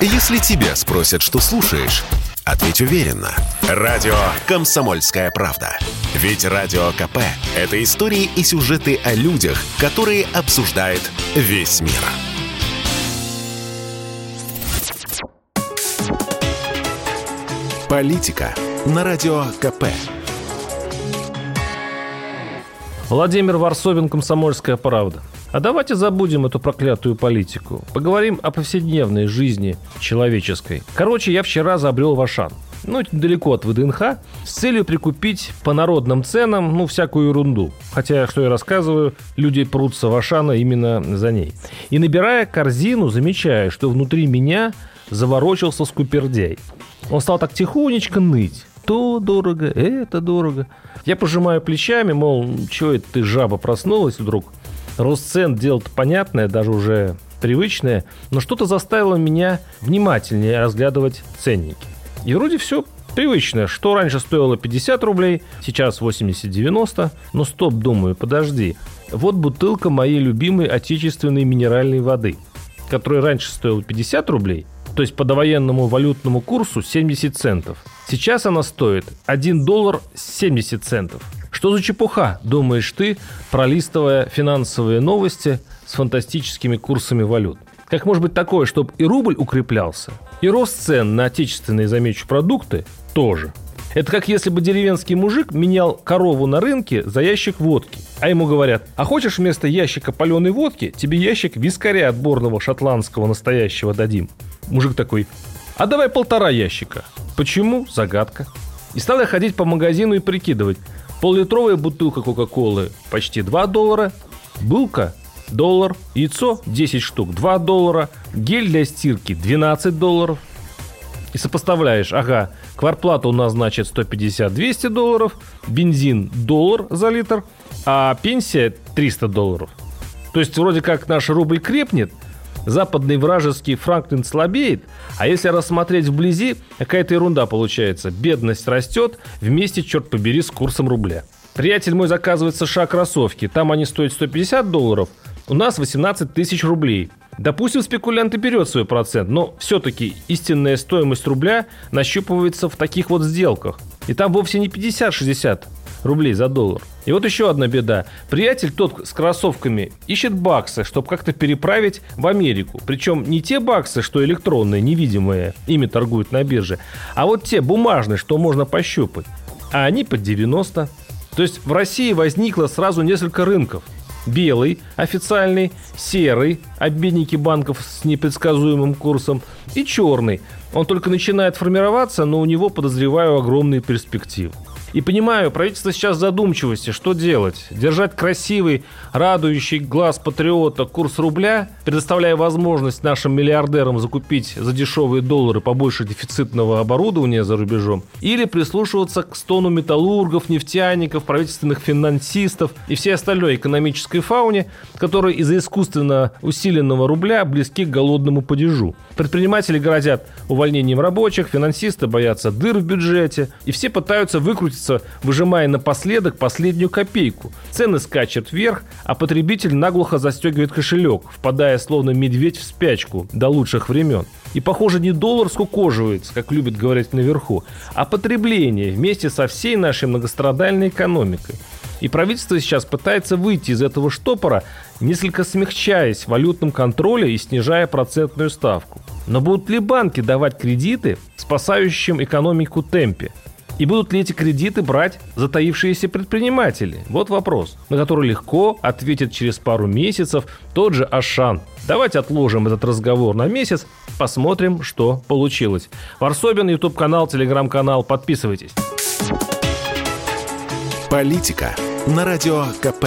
Если тебя спросят, что слушаешь, ответь уверенно. Радио «Комсомольская правда». Ведь Радио КП – это истории и сюжеты о людях, которые обсуждает весь мир. Политика на Радио КП. Владимир Варсобин, «Комсомольская правда». А давайте забудем эту проклятую политику. Поговорим о повседневной жизни человеческой. Короче, я вчера забрел в Ашан. Ну, далеко от ВДНХ, с целью прикупить по народным ценам, ну, всякую ерунду. Хотя, что я рассказываю, люди прутся в Ашана именно за ней. И набирая корзину, замечаю, что внутри меня заворочился скупердяй. Он стал так тихонечко ныть. То дорого, это дорого. Я пожимаю плечами, мол, что это ты, жаба, проснулась вдруг? Рост цен – дело понятное, даже уже привычное, но что-то заставило меня внимательнее разглядывать ценники. И вроде все привычное. Что раньше стоило 50 рублей, сейчас 80-90. Но стоп, думаю, подожди. Вот бутылка моей любимой отечественной минеральной воды, которая раньше стоила 50 рублей, то есть по довоенному валютному курсу 70 центов. Сейчас она стоит 1 доллар 70 центов. Что за чепуха, думаешь ты, пролистывая финансовые новости с фантастическими курсами валют? Как может быть такое, чтобы и рубль укреплялся, и рост цен на отечественные, замечу, продукты тоже? Это как если бы деревенский мужик менял корову на рынке за ящик водки. А ему говорят, а хочешь вместо ящика паленой водки, тебе ящик вискаря отборного шотландского настоящего дадим? Мужик такой, а давай полтора ящика. Почему? Загадка. И стал я ходить по магазину и прикидывать, Поллитровая бутылка Кока-Колы почти 2 доллара. Булка – доллар. Яйцо – 10 штук – 2 доллара. Гель для стирки – 12 долларов. И сопоставляешь, ага, кварплата у нас значит 150-200 долларов, бензин – доллар за литр, а пенсия – 300 долларов. То есть вроде как наш рубль крепнет – западный вражеский Франклин слабеет, а если рассмотреть вблизи, какая-то ерунда получается. Бедность растет вместе, черт побери, с курсом рубля. Приятель мой заказывает в США кроссовки. Там они стоят 150 долларов, у нас 18 тысяч рублей. Допустим, спекулянт и берет свой процент, но все-таки истинная стоимость рубля нащупывается в таких вот сделках. И там вовсе не 50-60 рублей за доллар. И вот еще одна беда. Приятель тот с кроссовками ищет баксы, чтобы как-то переправить в Америку. Причем не те баксы, что электронные, невидимые, ими торгуют на бирже, а вот те бумажные, что можно пощупать. А они под 90. То есть в России возникло сразу несколько рынков. Белый, официальный, серый, обменники банков с непредсказуемым курсом и черный. Он только начинает формироваться, но у него, подозреваю, огромные перспективы. И понимаю, правительство сейчас задумчивости, что делать? Держать красивый, радующий глаз патриота курс рубля, предоставляя возможность нашим миллиардерам закупить за дешевые доллары побольше дефицитного оборудования за рубежом, или прислушиваться к стону металлургов, нефтяников, правительственных финансистов и всей остальной экономической фауне, которые из-за искусственно усиленного рубля близки к голодному падежу. Предприниматели грозят увольнением рабочих, финансисты боятся дыр в бюджете, и все пытаются выкрутиться крутится, выжимая напоследок последнюю копейку. Цены скачут вверх, а потребитель наглухо застегивает кошелек, впадая словно медведь в спячку до лучших времен. И, похоже, не доллар скукоживается, как любят говорить наверху, а потребление вместе со всей нашей многострадальной экономикой. И правительство сейчас пытается выйти из этого штопора, несколько смягчаясь в валютном контроле и снижая процентную ставку. Но будут ли банки давать кредиты, спасающим экономику темпе? И будут ли эти кредиты брать затаившиеся предприниматели? Вот вопрос, на который легко ответит через пару месяцев тот же Ашан. Давайте отложим этот разговор на месяц, посмотрим, что получилось. Варсобин, YouTube-канал, телеграм-канал, подписывайтесь. Политика на радио КП.